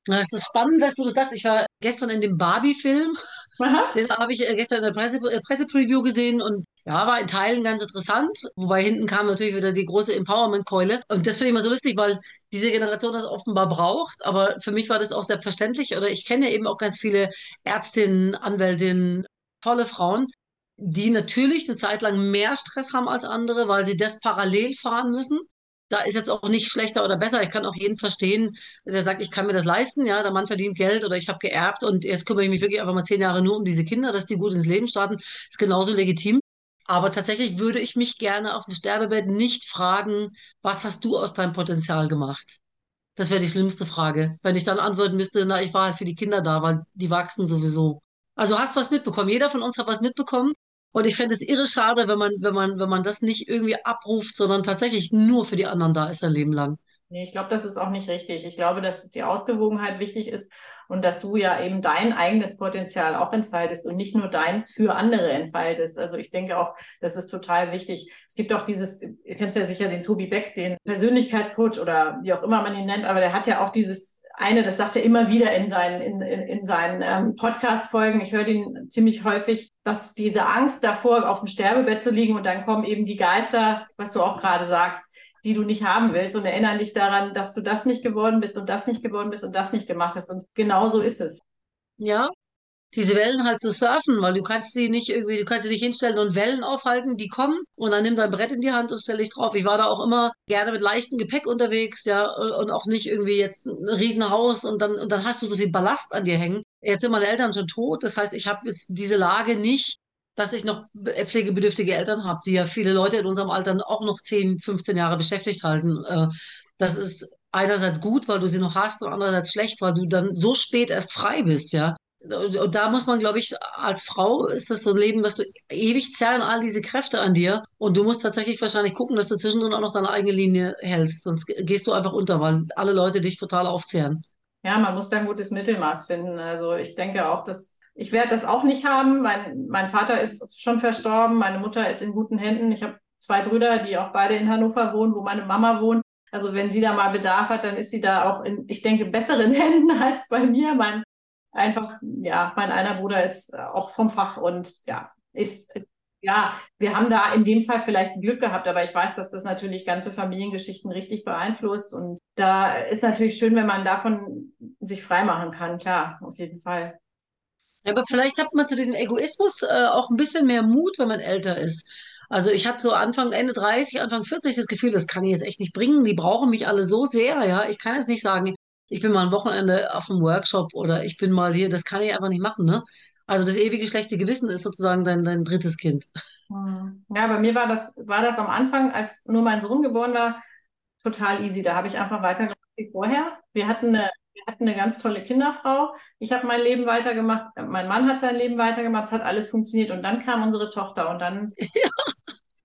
Es ist spannend, dass du das sagst. Ich war gestern in dem Barbie-Film. Den habe ich äh, gestern in der Presse, äh, Pressepreview gesehen und ja, war in Teilen ganz interessant. Wobei hinten kam natürlich wieder die große Empowerment-Keule. Und das finde ich immer so lustig, weil diese Generation das offenbar braucht. Aber für mich war das auch selbstverständlich. Oder ich kenne eben auch ganz viele Ärztinnen, Anwältinnen, tolle Frauen, die natürlich eine Zeit lang mehr Stress haben als andere, weil sie das parallel fahren müssen da ist jetzt auch nicht schlechter oder besser. Ich kann auch jeden verstehen, der sagt, ich kann mir das leisten, ja, der Mann verdient Geld oder ich habe geerbt und jetzt kümmere ich mich wirklich einfach mal zehn Jahre nur um diese Kinder, dass die gut ins Leben starten, ist genauso legitim. Aber tatsächlich würde ich mich gerne auf dem Sterbebett nicht fragen, was hast du aus deinem Potenzial gemacht? Das wäre die schlimmste Frage. Wenn ich dann antworten müsste, na, ich war halt für die Kinder da, weil die wachsen sowieso. Also hast was mitbekommen. Jeder von uns hat was mitbekommen. Und ich fände es irre schade, wenn man, wenn man, wenn man das nicht irgendwie abruft, sondern tatsächlich nur für die anderen da ist ein Leben lang. Nee, ich glaube, das ist auch nicht richtig. Ich glaube, dass die Ausgewogenheit wichtig ist und dass du ja eben dein eigenes Potenzial auch entfaltest und nicht nur deins für andere entfaltest. Also ich denke auch, das ist total wichtig. Es gibt auch dieses, ihr kennt ja sicher den Tobi Beck, den Persönlichkeitscoach oder wie auch immer man ihn nennt, aber der hat ja auch dieses eine, das sagt er immer wieder in seinen, in, in, in seinen ähm, Podcast-Folgen, ich höre ihn ziemlich häufig, dass diese Angst davor, auf dem Sterbebett zu liegen und dann kommen eben die Geister, was du auch gerade sagst, die du nicht haben willst und erinnern dich daran, dass du das nicht geworden bist und das nicht geworden bist und das nicht gemacht hast. Und genau so ist es. Ja, diese Wellen halt zu surfen, weil du kannst sie nicht irgendwie, du kannst sie nicht hinstellen und Wellen aufhalten, die kommen und dann nimm dein Brett in die Hand und stell dich drauf. Ich war da auch immer gerne mit leichtem Gepäck unterwegs, ja, und auch nicht irgendwie jetzt ein Riesenhaus und dann, und dann hast du so viel Ballast an dir hängen. Jetzt sind meine Eltern schon tot, das heißt, ich habe jetzt diese Lage nicht, dass ich noch pflegebedürftige Eltern habe, die ja viele Leute in unserem Alter auch noch 10, 15 Jahre beschäftigt halten. Äh, das ist einerseits gut, weil du sie noch hast und andererseits schlecht, weil du dann so spät erst frei bist, ja. Und da muss man, glaube ich, als Frau ist das so ein Leben, was du ewig zerren all diese Kräfte an dir. Und du musst tatsächlich wahrscheinlich gucken, dass du zwischendrin auch noch deine eigene Linie hältst. Sonst gehst du einfach unter, weil alle Leute dich total aufzehren. Ja, man muss da ein gutes Mittelmaß finden. Also ich denke auch, dass ich werde das auch nicht haben. Mein, mein Vater ist schon verstorben, meine Mutter ist in guten Händen. Ich habe zwei Brüder, die auch beide in Hannover wohnen, wo meine Mama wohnt. Also wenn sie da mal Bedarf hat, dann ist sie da auch in, ich denke, besseren Händen als bei mir. Mein einfach, ja, mein einer Bruder ist auch vom Fach und ja, ist, ist ja, wir haben da in dem Fall vielleicht Glück gehabt, aber ich weiß, dass das natürlich ganze Familiengeschichten richtig beeinflusst. Und da ist natürlich schön, wenn man davon sich freimachen kann, klar, auf jeden Fall. Aber vielleicht hat man zu diesem Egoismus äh, auch ein bisschen mehr Mut, wenn man älter ist. Also ich hatte so Anfang, Ende 30, Anfang 40 das Gefühl, das kann ich jetzt echt nicht bringen. Die brauchen mich alle so sehr, ja. Ich kann jetzt nicht sagen, ich bin mal ein Wochenende auf einem Workshop oder ich bin mal hier, das kann ich einfach nicht machen, ne? Also das ewige schlechte Gewissen ist sozusagen dein, dein drittes Kind. Hm. Ja, bei mir war das, war das am Anfang, als nur mein Sohn geboren war, total easy. Da habe ich einfach weitergemacht wie vorher. Wir hatten eine, wir hatten eine ganz tolle Kinderfrau. Ich habe mein Leben weitergemacht. Mein Mann hat sein Leben weitergemacht. Es hat alles funktioniert. Und dann kam unsere Tochter und dann ja.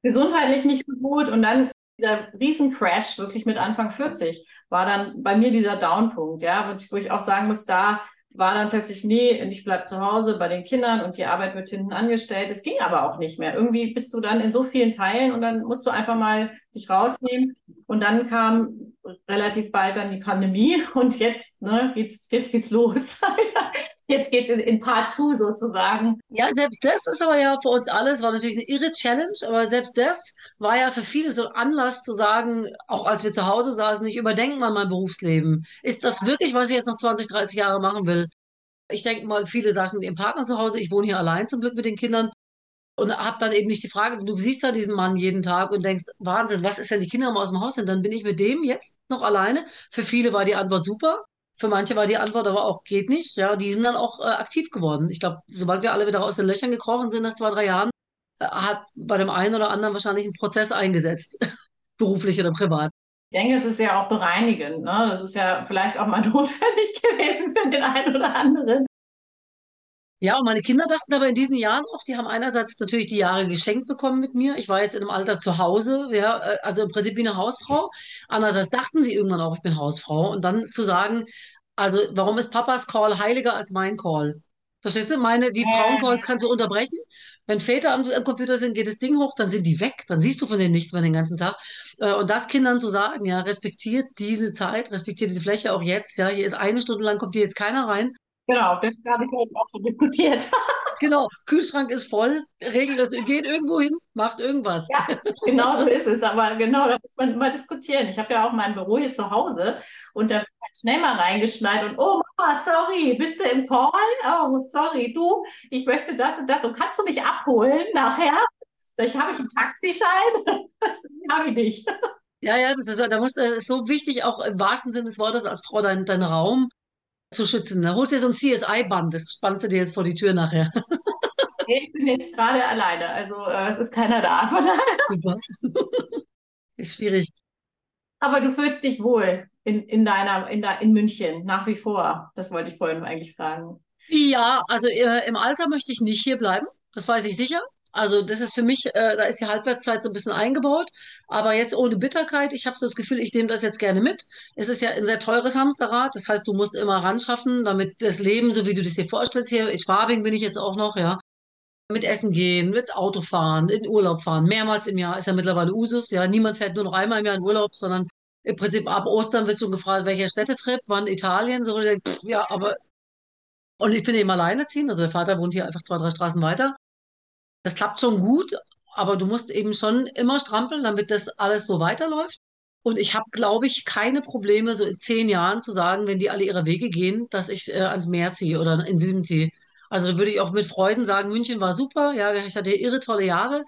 gesundheitlich nicht so gut. Und dann dieser Riesencrash, wirklich mit Anfang 40, war dann bei mir dieser Downpunkt, ja, wo ich auch sagen muss, da war dann plötzlich, nee, ich bleib zu Hause bei den Kindern und die Arbeit wird hinten angestellt. Es ging aber auch nicht mehr. Irgendwie bist du dann in so vielen Teilen und dann musst du einfach mal dich rausnehmen. Und dann kam relativ bald dann die Pandemie und jetzt, ne, jetzt, jetzt geht's los. jetzt geht's in, in Part 2 sozusagen. Ja, selbst das ist aber ja für uns alles, war natürlich eine irre Challenge, aber selbst das war ja für viele so ein Anlass zu sagen, auch als wir zu Hause saßen, ich überdenke mal mein Berufsleben. Ist das wirklich, was ich jetzt noch 20, 30 Jahre machen will? Ich denke mal, viele saßen mit ihrem Partner zu Hause. Ich wohne hier allein zum Glück mit den Kindern und habe dann eben nicht die Frage, du siehst da diesen Mann jeden Tag und denkst, Wahnsinn, was ist, wenn die Kinder mal aus dem Haus sind? Dann bin ich mit dem jetzt noch alleine. Für viele war die Antwort super. Für manche war die Antwort aber auch, geht nicht. Ja, die sind dann auch äh, aktiv geworden. Ich glaube, sobald wir alle wieder aus den Löchern gekrochen sind nach zwei, drei Jahren, äh, hat bei dem einen oder anderen wahrscheinlich ein Prozess eingesetzt, beruflich oder privat. Ich denke, es ist ja auch bereinigend. Ne? Das ist ja vielleicht auch mal notwendig gewesen für den einen oder anderen. Ja, und meine Kinder dachten aber in diesen Jahren auch, die haben einerseits natürlich die Jahre geschenkt bekommen mit mir. Ich war jetzt in einem Alter zu Hause, ja, äh, also im Prinzip wie eine Hausfrau. Andererseits dachten sie irgendwann auch, ich bin Hausfrau. Und dann zu sagen, also warum ist Papas Call heiliger als mein Call? Verstehst du? Meine, die Frauencall kannst du unterbrechen. Wenn Väter am, am Computer sind, geht das Ding hoch, dann sind die weg. Dann siehst du von denen nichts mehr den ganzen Tag. Äh, und das Kindern zu sagen, ja, respektiert diese Zeit, respektiert diese Fläche auch jetzt. Ja, hier ist eine Stunde lang, kommt hier jetzt keiner rein. Genau, das habe ich jetzt auch schon diskutiert. genau, Kühlschrank ist voll, regelt das, geht irgendwo hin, macht irgendwas. Ja, genau so ist es. Aber genau, da muss man immer diskutieren. Ich habe ja auch mein Büro hier zu Hause und da wird halt schnell mal reingeschneit und oh Mama, sorry, bist du im Call? Oh, sorry, du, ich möchte das und das. Und kannst du mich abholen nachher? Vielleicht habe ich einen Taxischein. Das habe ich nicht. Ja, ja, das ist, da muss, das ist so wichtig, auch im wahrsten Sinne des Wortes als Frau dein, dein Raum zu schützen. Da holst du dir so ein CSI-Band, das spannst du dir jetzt vor die Tür nachher. ich bin jetzt gerade alleine, also äh, es ist keiner da. Super. ist schwierig. Aber du fühlst dich wohl in, in deiner, in, da, in München, nach wie vor. Das wollte ich vorhin eigentlich fragen. Ja, also äh, im Alter möchte ich nicht hier bleiben. Das weiß ich sicher. Also das ist für mich, äh, da ist die Halbwertszeit so ein bisschen eingebaut, aber jetzt ohne Bitterkeit. Ich habe so das Gefühl, ich nehme das jetzt gerne mit. Es ist ja ein sehr teures Hamsterrad, das heißt, du musst immer ran schaffen, damit das Leben, so wie du das dir vorstellst, hier in Schwabing bin ich jetzt auch noch, ja, mit Essen gehen, mit Autofahren, in Urlaub fahren, mehrmals im Jahr ist ja mittlerweile Usus. Ja, niemand fährt nur noch einmal im Jahr in Urlaub, sondern im Prinzip ab Ostern wird schon gefragt, welcher Städtetrip, wann Italien, so ja, aber und ich bin eben alleinerziehend, also der Vater wohnt hier einfach zwei, drei Straßen weiter. Das klappt schon gut, aber du musst eben schon immer strampeln, damit das alles so weiterläuft. Und ich habe, glaube ich, keine Probleme, so in zehn Jahren zu sagen, wenn die alle ihre Wege gehen, dass ich äh, ans Meer ziehe oder in den Süden ziehe. Also würde ich auch mit Freuden sagen, München war super, ja, ich hatte irre tolle Jahre,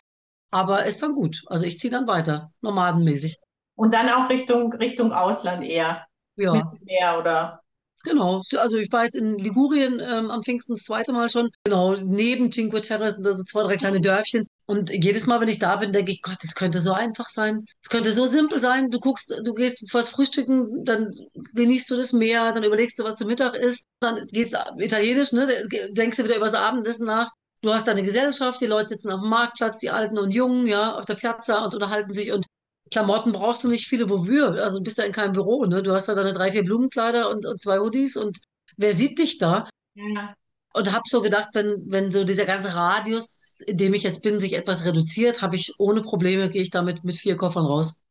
aber es war gut. Also ich ziehe dann weiter, nomadenmäßig. Und dann auch Richtung, Richtung Ausland eher. Ja. Mit Meer oder Genau, also ich war jetzt in Ligurien ähm, am Pfingsten das zweite Mal schon. Genau, neben Cinque Terre sind da so zwei, drei kleine Dörfchen. Und jedes Mal, wenn ich da bin, denke ich, Gott, das könnte so einfach sein. Es könnte so simpel sein. Du guckst, du gehst was frühstücken, dann genießt du das Meer, dann überlegst du, was du Mittag isst, dann geht's italienisch, ne? Denkst du wieder über das Abendessen nach. Du hast deine Gesellschaft, die Leute sitzen auf dem Marktplatz, die Alten und Jungen, ja, auf der Piazza und unterhalten sich und Klamotten brauchst du nicht viele, wofür? Also du bist ja in keinem Büro, ne? Du hast da deine drei, vier Blumenkleider und, und zwei Hoodies und wer sieht dich da? Ja. und habe so gedacht, wenn, wenn so dieser ganze Radius, in dem ich jetzt bin, sich etwas reduziert, habe ich ohne Probleme, gehe ich damit mit vier Koffern raus.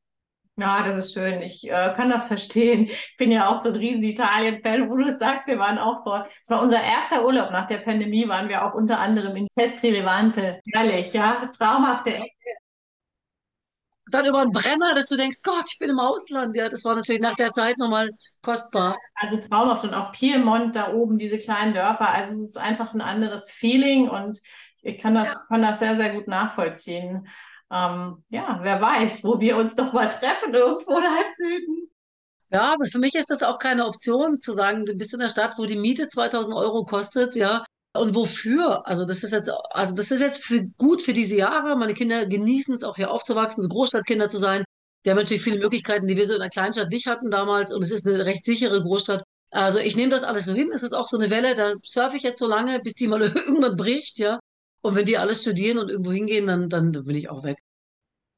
Ja, das ist schön. Ich äh, kann das verstehen. Ich bin ja auch so ein riesen Italien-Fan. Wo du es sagst, wir waren auch vor, es war unser erster Urlaub nach der Pandemie, waren wir auch unter anderem in Festri Levante. Herrlich, ja, traumhafte Ecke. Dann über einen Brenner, dass du denkst, Gott, ich bin im Ausland. Ja, das war natürlich nach der Zeit nochmal kostbar. Also traumhaft und auch Piemont da oben, diese kleinen Dörfer. Also es ist einfach ein anderes Feeling und ich kann das, kann das sehr, sehr gut nachvollziehen ähm, ja, wer weiß, wo wir uns doch mal treffen, irgendwo da im Süden. Ja, aber für mich ist das auch keine Option zu sagen, du bist in der Stadt, wo die Miete 2000 Euro kostet, ja. Und wofür? Also das ist jetzt, also das ist jetzt für, gut für diese Jahre. Meine Kinder genießen es auch hier aufzuwachsen, so Großstadtkinder zu sein. Die haben natürlich viele Möglichkeiten, die wir so in einer Kleinstadt nicht hatten damals. Und es ist eine recht sichere Großstadt. Also ich nehme das alles so hin. Es ist auch so eine Welle, da surfe ich jetzt so lange, bis die mal irgendwann bricht, ja. Und wenn die alles studieren und irgendwo hingehen, dann, dann, bin ich auch weg.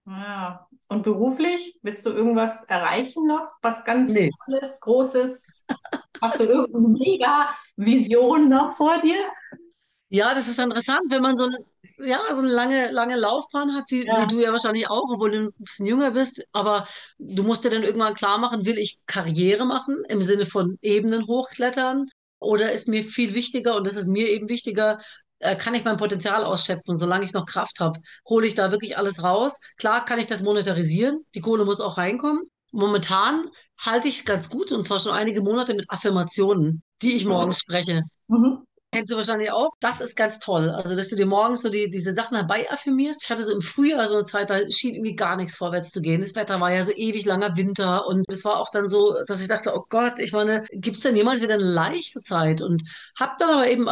Ja. Und beruflich, willst du irgendwas erreichen noch? Was ganz nee. Tolles, Großes? Hast du irgendeine mega Vision noch vor dir? Ja, das ist interessant, wenn man so, ein, ja, so eine lange, lange Laufbahn hat, wie, ja. wie du ja wahrscheinlich auch, obwohl du ein bisschen jünger bist. Aber du musst dir dann irgendwann klar machen, will ich Karriere machen im Sinne von Ebenen hochklettern? Oder ist mir viel wichtiger, und das ist mir eben wichtiger, äh, kann ich mein Potenzial ausschöpfen, solange ich noch Kraft habe, hole ich da wirklich alles raus. Klar kann ich das monetarisieren, die Kohle muss auch reinkommen. Momentan halte ich es ganz gut und zwar schon einige Monate mit Affirmationen, die ich morgens spreche. Mhm. Kennst du wahrscheinlich auch. Das ist ganz toll. Also, dass du dir morgens so die, diese Sachen herbei affirmierst. Ich hatte so im Frühjahr so eine Zeit, da schien irgendwie gar nichts vorwärts zu gehen. Das Wetter war ja so ewig langer Winter und es war auch dann so, dass ich dachte, oh Gott, ich meine, gibt es denn jemals wieder eine leichte Zeit? Und hab dann aber eben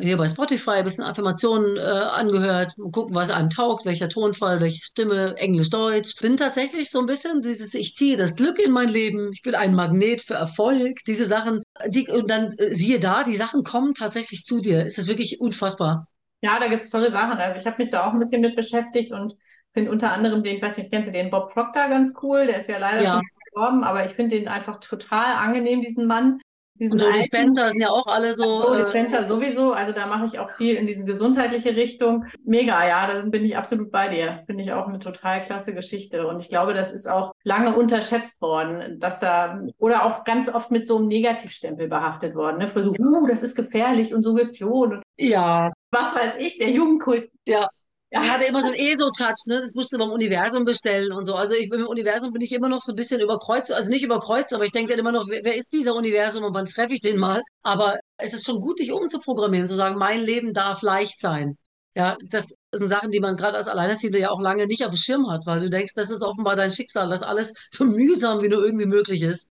hier bei Spotify ein bisschen Affirmationen äh, angehört, gucken, was einem taugt, welcher Tonfall, welche Stimme, Englisch, Deutsch. Bin tatsächlich so ein bisschen dieses, ich ziehe das Glück in mein Leben, ich bin ein Magnet für Erfolg, diese Sachen, die, und dann äh, siehe da, die Sachen kommen tatsächlich wirklich zu dir. Es ist wirklich unfassbar. Ja, da gibt es tolle Sachen. Also ich habe mich da auch ein bisschen mit beschäftigt und finde unter anderem den, ich weiß nicht, kennst du den Bob Proctor ganz cool? Der ist ja leider ja. schon gestorben, aber ich finde den einfach total angenehm, diesen Mann. Diesen und Joe Spencer sind ja auch alle so. Joe äh, Spencer sowieso. Also da mache ich auch viel in diese gesundheitliche Richtung. Mega, ja, da bin ich absolut bei dir. Finde ich auch eine total klasse Geschichte. Und ich glaube, das ist auch lange unterschätzt worden, dass da, oder auch ganz oft mit so einem Negativstempel behaftet worden. Ne? Für so, uh, das ist gefährlich und Suggestion. Ja. Was weiß ich, der Jugendkult. Ja. Ja. Er hatte immer so einen ESO-Touch, ne? Das musste beim Universum bestellen und so. Also ich bin im Universum bin ich immer noch so ein bisschen überkreuzt, also nicht überkreuzt, aber ich denke dann immer noch, wer, wer ist dieser Universum und wann treffe ich den mal? Aber es ist schon gut, dich umzuprogrammieren, zu sagen, mein Leben darf leicht sein. Ja, das sind Sachen, die man gerade als Alleinerziehende ja auch lange nicht auf dem Schirm hat, weil du denkst, das ist offenbar dein Schicksal, dass alles so mühsam wie nur irgendwie möglich ist.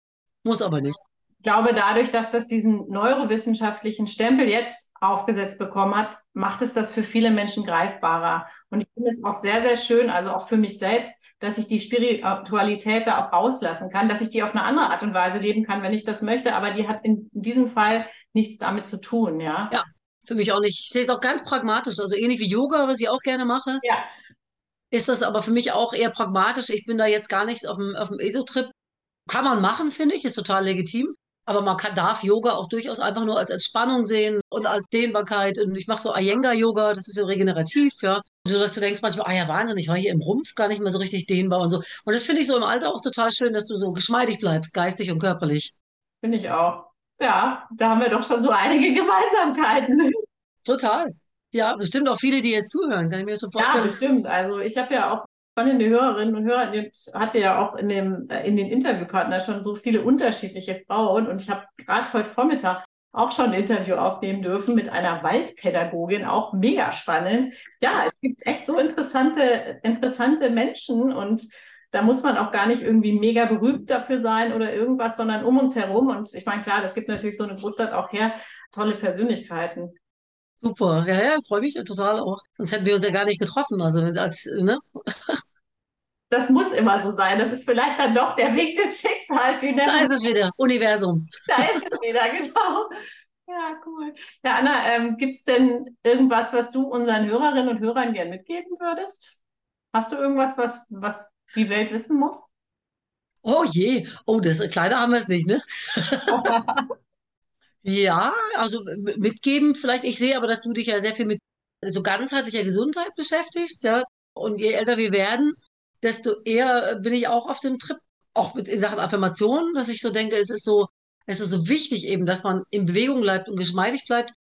Muss aber nicht glaube, dadurch, dass das diesen neurowissenschaftlichen Stempel jetzt aufgesetzt bekommen hat, macht es das für viele Menschen greifbarer. Und ich finde es auch sehr, sehr schön, also auch für mich selbst, dass ich die Spiritualität da auch rauslassen kann, dass ich die auf eine andere Art und Weise leben kann, wenn ich das möchte. Aber die hat in diesem Fall nichts damit zu tun, ja. Ja, für mich auch nicht. Ich sehe es auch ganz pragmatisch. Also ähnlich wie Yoga, was ich auch gerne mache. Ja. Ist das aber für mich auch eher pragmatisch. Ich bin da jetzt gar nicht auf dem, auf dem ESO-Trip. Kann man machen, finde ich, ist total legitim. Aber man kann, darf Yoga auch durchaus einfach nur als Entspannung sehen und als Dehnbarkeit. Und ich mache so Iyengar-Yoga, das ist so regenerativ, ja. So dass du denkst manchmal, ah ja, Wahnsinn, ich war hier im Rumpf gar nicht mehr so richtig dehnbar und so. Und das finde ich so im Alter auch total schön, dass du so geschmeidig bleibst, geistig und körperlich. Finde ich auch. Ja, da haben wir doch schon so einige Gemeinsamkeiten. Total. Ja, bestimmt auch viele, die jetzt zuhören, kann ich mir so vorstellen. Ja, bestimmt. Also ich habe ja auch spannende Hörerinnen und Hörer. hatte ja auch in, dem, äh, in den Interviewpartner schon so viele unterschiedliche Frauen. Und ich habe gerade heute Vormittag auch schon ein Interview aufnehmen dürfen mit einer Waldpädagogin, auch mega spannend. Ja, es gibt echt so interessante, interessante Menschen und da muss man auch gar nicht irgendwie mega berühmt dafür sein oder irgendwas, sondern um uns herum. Und ich meine, klar, das gibt natürlich so eine Großstadt auch her, tolle Persönlichkeiten. Super, ja, ja, freue mich total auch. Sonst hätten wir uns ja gar nicht getroffen. Also, als, ne? Das muss immer so sein. Das ist vielleicht dann doch der Weg des Schicksals. Da ist es wieder, Universum. Da ist es wieder, genau. Ja, cool. Ja, Anna, ähm, gibt es denn irgendwas, was du unseren Hörerinnen und Hörern gern mitgeben würdest? Hast du irgendwas, was, was die Welt wissen muss? Oh je, oh, das Kleider haben wir es nicht, ne? Ja, also mitgeben vielleicht. Ich sehe aber, dass du dich ja sehr viel mit so ganzheitlicher Gesundheit beschäftigst, ja. Und je älter wir werden, desto eher bin ich auch auf dem Trip, auch mit in Sachen Affirmationen, dass ich so denke, es ist so, es ist so wichtig eben, dass man in Bewegung bleibt und geschmeidig bleibt.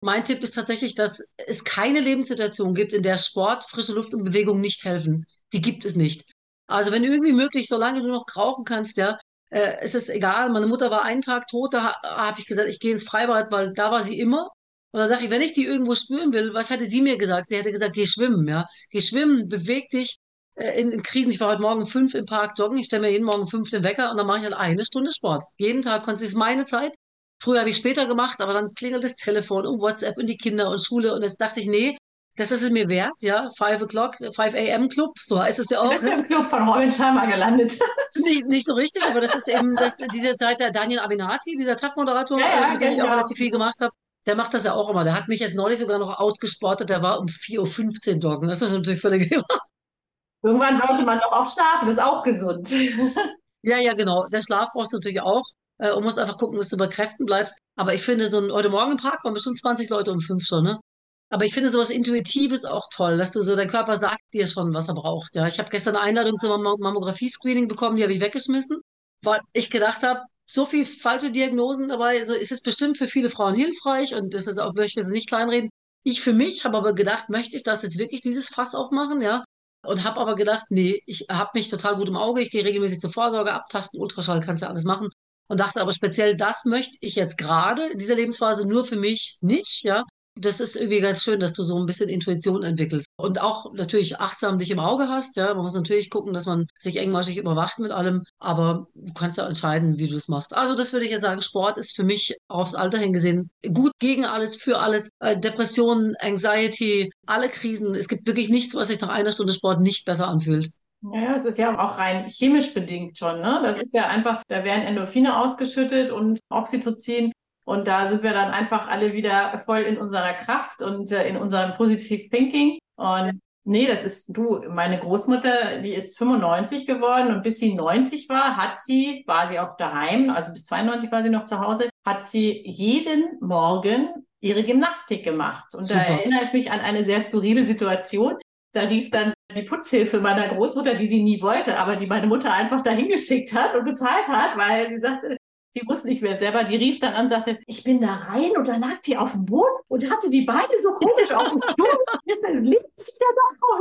Mein Tipp ist tatsächlich, dass es keine Lebenssituation gibt, in der Sport, frische Luft und Bewegung nicht helfen. Die gibt es nicht. Also wenn irgendwie möglich, solange du noch rauchen kannst, ja, äh, es ist egal. Meine Mutter war einen Tag tot, da ha habe ich gesagt, ich gehe ins Freibad, weil da war sie immer. Und dann sage ich, wenn ich die irgendwo spüren will, was hätte sie mir gesagt? Sie hätte gesagt, geh schwimmen, ja. Geh schwimmen, beweg dich äh, in, in Krisen. Ich war heute Morgen fünf im Park joggen. Ich stelle mir jeden Morgen fünf den Wecker und dann mache ich halt eine Stunde Sport. Jeden Tag. Das ist meine Zeit. Früher habe ich später gemacht, aber dann klingelt das Telefon und WhatsApp und die Kinder und Schule. Und jetzt dachte ich, nee, das ist es mir wert, ja. Five o'clock, 5 a.m. Club, so heißt es ja auch. Du bist ja im Club von Sharma gelandet. Nicht, nicht so richtig, aber das ist eben das, diese Zeit der Daniel Abinati, dieser TAF-Moderator, Ja, ja, mit dem ich auch genau. relativ viel gemacht habe. Der macht das ja auch immer. Der hat mich jetzt neulich sogar noch outgesportet. Der war um 4.15 Uhr joggen. Das ist natürlich völlig Irgendwann sollte man doch auch schlafen, das ist auch gesund. Ja, ja, genau. Der Schlaf brauchst du natürlich auch. Äh, und musst einfach gucken, dass du bei Kräften bleibst. Aber ich finde, so ein, heute Morgen im Park waren bestimmt 20 Leute um fünf schon, ne? Aber ich finde sowas Intuitives auch toll, dass du so, dein Körper sagt dir schon, was er braucht. Ja, ich habe gestern eine Einladung zum Mam Mammographie-Screening bekommen, die habe ich weggeschmissen, weil ich gedacht habe, so viel falsche Diagnosen dabei, so ist es bestimmt für viele Frauen hilfreich und das ist auch, möchte ich jetzt nicht kleinreden. Ich für mich habe aber gedacht, möchte ich das jetzt wirklich dieses Fass aufmachen, ja? Und habe aber gedacht, nee, ich habe mich total gut im Auge, ich gehe regelmäßig zur Vorsorge, abtasten, Ultraschall, kannst ja alles machen. Und dachte aber speziell, das möchte ich jetzt gerade in dieser Lebensphase nur für mich nicht, ja. Das ist irgendwie ganz schön, dass du so ein bisschen Intuition entwickelst. Und auch natürlich achtsam dich im Auge hast, ja. Man muss natürlich gucken, dass man sich engmaschig überwacht mit allem, aber du kannst ja entscheiden, wie du es machst. Also das würde ich jetzt sagen, Sport ist für mich aufs Alter hingesehen gut gegen alles, für alles. Äh, Depressionen, Anxiety, alle Krisen. Es gibt wirklich nichts, was sich nach einer Stunde Sport nicht besser anfühlt. Ja, es ist ja auch rein chemisch bedingt schon, ne? Das ist ja einfach, da werden Endorphine ausgeschüttet und Oxytocin. Und da sind wir dann einfach alle wieder voll in unserer Kraft und äh, in unserem Positive Thinking. Und nee, das ist du, meine Großmutter, die ist 95 geworden und bis sie 90 war, hat sie, war sie auch daheim, also bis 92 war sie noch zu Hause, hat sie jeden Morgen ihre Gymnastik gemacht. Und da Super. erinnere ich mich an eine sehr skurrile Situation. Da rief dann die Putzhilfe meiner Großmutter, die sie nie wollte, aber die meine Mutter einfach dahin geschickt hat und bezahlt hat, weil sie sagte, die wusste nicht mehr selber. Die rief dann an und sagte, ich bin da rein und dann lag die auf dem Boden und hatte die Beine so komisch auf dem Stuhl. Jetzt lebt sie da doch.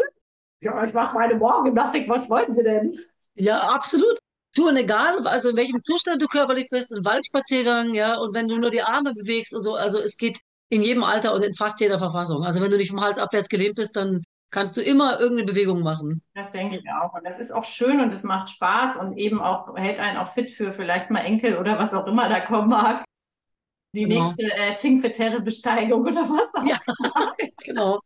Ja, ich mache meine Morgengymnastik, was wollten Sie denn? Ja, absolut. Du, und egal, also in welchem Zustand du körperlich bist, ein Waldspaziergang, ja, und wenn du nur die Arme bewegst und so, also es geht in jedem Alter und in fast jeder Verfassung. Also wenn du nicht vom Hals abwärts gelähmt bist, dann kannst du immer irgendeine Bewegung machen. Das denke ich auch. Und das ist auch schön und es macht Spaß und eben auch hält einen auch fit für vielleicht mal Enkel oder was auch immer da kommen mag. Die Genau. nächste äh, Cinque Terre Besteigung oder was auch Ja, genau.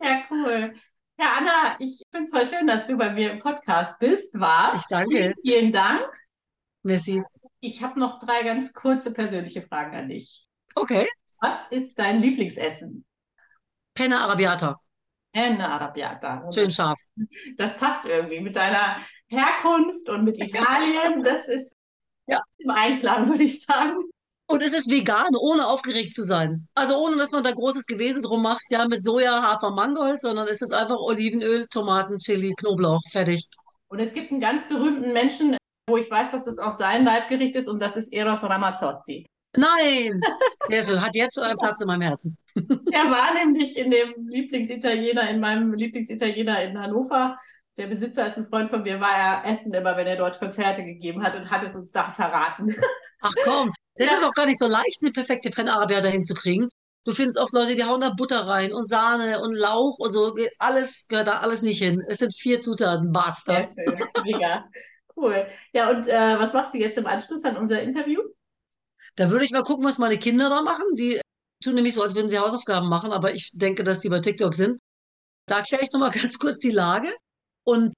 Ja, cool. Ja, Anna, ich finde es voll schön, dass du bei mir im Podcast bist, warst. Ich danke. Vielen, vielen Dank. Messi. Ich habe noch drei ganz kurze persönliche Fragen an dich. Okay. Was ist dein Lieblingsessen? Penna Arrabbiata. Henne Arrabbiata. Schön scharf. Das passt irgendwie mit deiner Herkunft und mit Italien. Das ist Ja. im Einklang, würde ich sagen. Und es ist vegan, ohne aufgeregt zu sein. Also ohne, dass man da großes Gewese drum macht, ja, mit Soja, Hafer, Mangold, sondern es ist einfach Olivenöl, Tomaten, Chili, Knoblauch, fertig. Und es gibt einen ganz berühmten Menschen, wo ich weiß, dass das auch sein Leibgericht ist, und das ist Eros Ramazzotti. Nein! Sehr schön. Hat jetzt einen Platz in meinem Herzen. Er war nämlich in dem Lieblingsitaliener, in meinem Lieblingsitaliener in Hannover. Der Besitzer ist ein Freund von mir, war er essen immer, wenn er dort Konzerte gegeben hat und hat es uns da verraten. Ach komm, das Ja. ist auch gar nicht so leicht, eine perfekte Penna Arrabbiata hinzukriegen. Du findest oft Leute, die hauen da Butter rein und Sahne und Lauch und so. Alles gehört da alles nicht hin. Es sind vier Zutaten, basta. Sehr schön, mega. Cool. Ja, und äh, was machst du jetzt im Anschluss an unser Interview? Da würde ich mal gucken, was meine Kinder da machen. Die tun nämlich so, als würden sie Hausaufgaben machen, aber ich denke, dass die bei TikTok sind. Da kläre ich nochmal ganz kurz die Lage und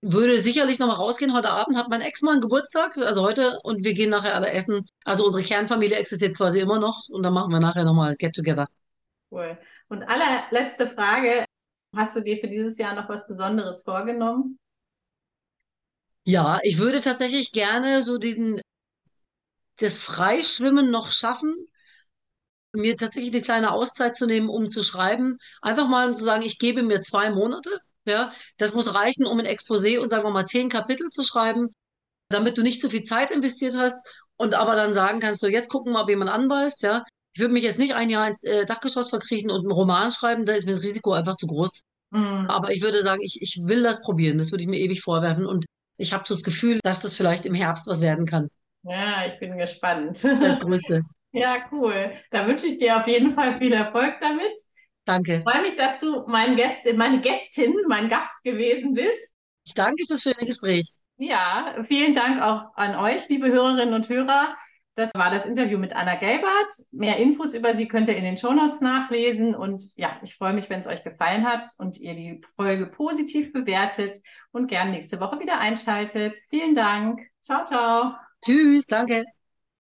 würde sicherlich nochmal rausgehen. Heute Abend hat mein Ex-Mann Geburtstag, also heute, und wir gehen nachher alle essen. Also unsere Kernfamilie existiert quasi immer noch und dann machen wir nachher nochmal Get Together. Cool. Und allerletzte Frage. Hast du dir für dieses Jahr noch was Besonderes vorgenommen? Ja, ich würde tatsächlich gerne so diesen das Freischwimmen noch schaffen, mir tatsächlich eine kleine Auszeit zu nehmen, um zu schreiben. Einfach mal zu sagen, ich gebe mir zwei Monate. Ja, das muss reichen, um ein Exposé und sagen wir mal zehn Kapitel zu schreiben, damit du nicht zu viel Zeit investiert hast und aber dann sagen kannst, so jetzt gucken wir mal, ob jemand anbeißt. Ja, ich würde mich jetzt nicht ein Jahr ins äh, Dachgeschoss verkriechen und einen Roman schreiben, da ist mir das Risiko einfach zu groß. Mhm. Aber ich würde sagen, ich, ich will das probieren. Das würde ich mir ewig vorwerfen. Und ich habe so das Gefühl, dass das vielleicht im Herbst was werden kann. Ja, ich bin gespannt. Das Größte. Ja, cool. Da wünsche ich dir auf jeden Fall viel Erfolg damit. Danke. Ich freue mich, dass du mein Gäst, meine Gästin, mein Gast gewesen bist. Ich danke fürs schöne Gespräch. Ja, vielen Dank auch an euch, liebe Hörerinnen und Hörer. Das war das Interview mit Anna Gelbert. Mehr Infos über sie könnt ihr in den Shownotes nachlesen. Und ja, ich freue mich, wenn es euch gefallen hat und ihr die Folge positiv bewertet und gern nächste Woche wieder einschaltet. Vielen Dank. Ciao, ciao. Tschüss, danke.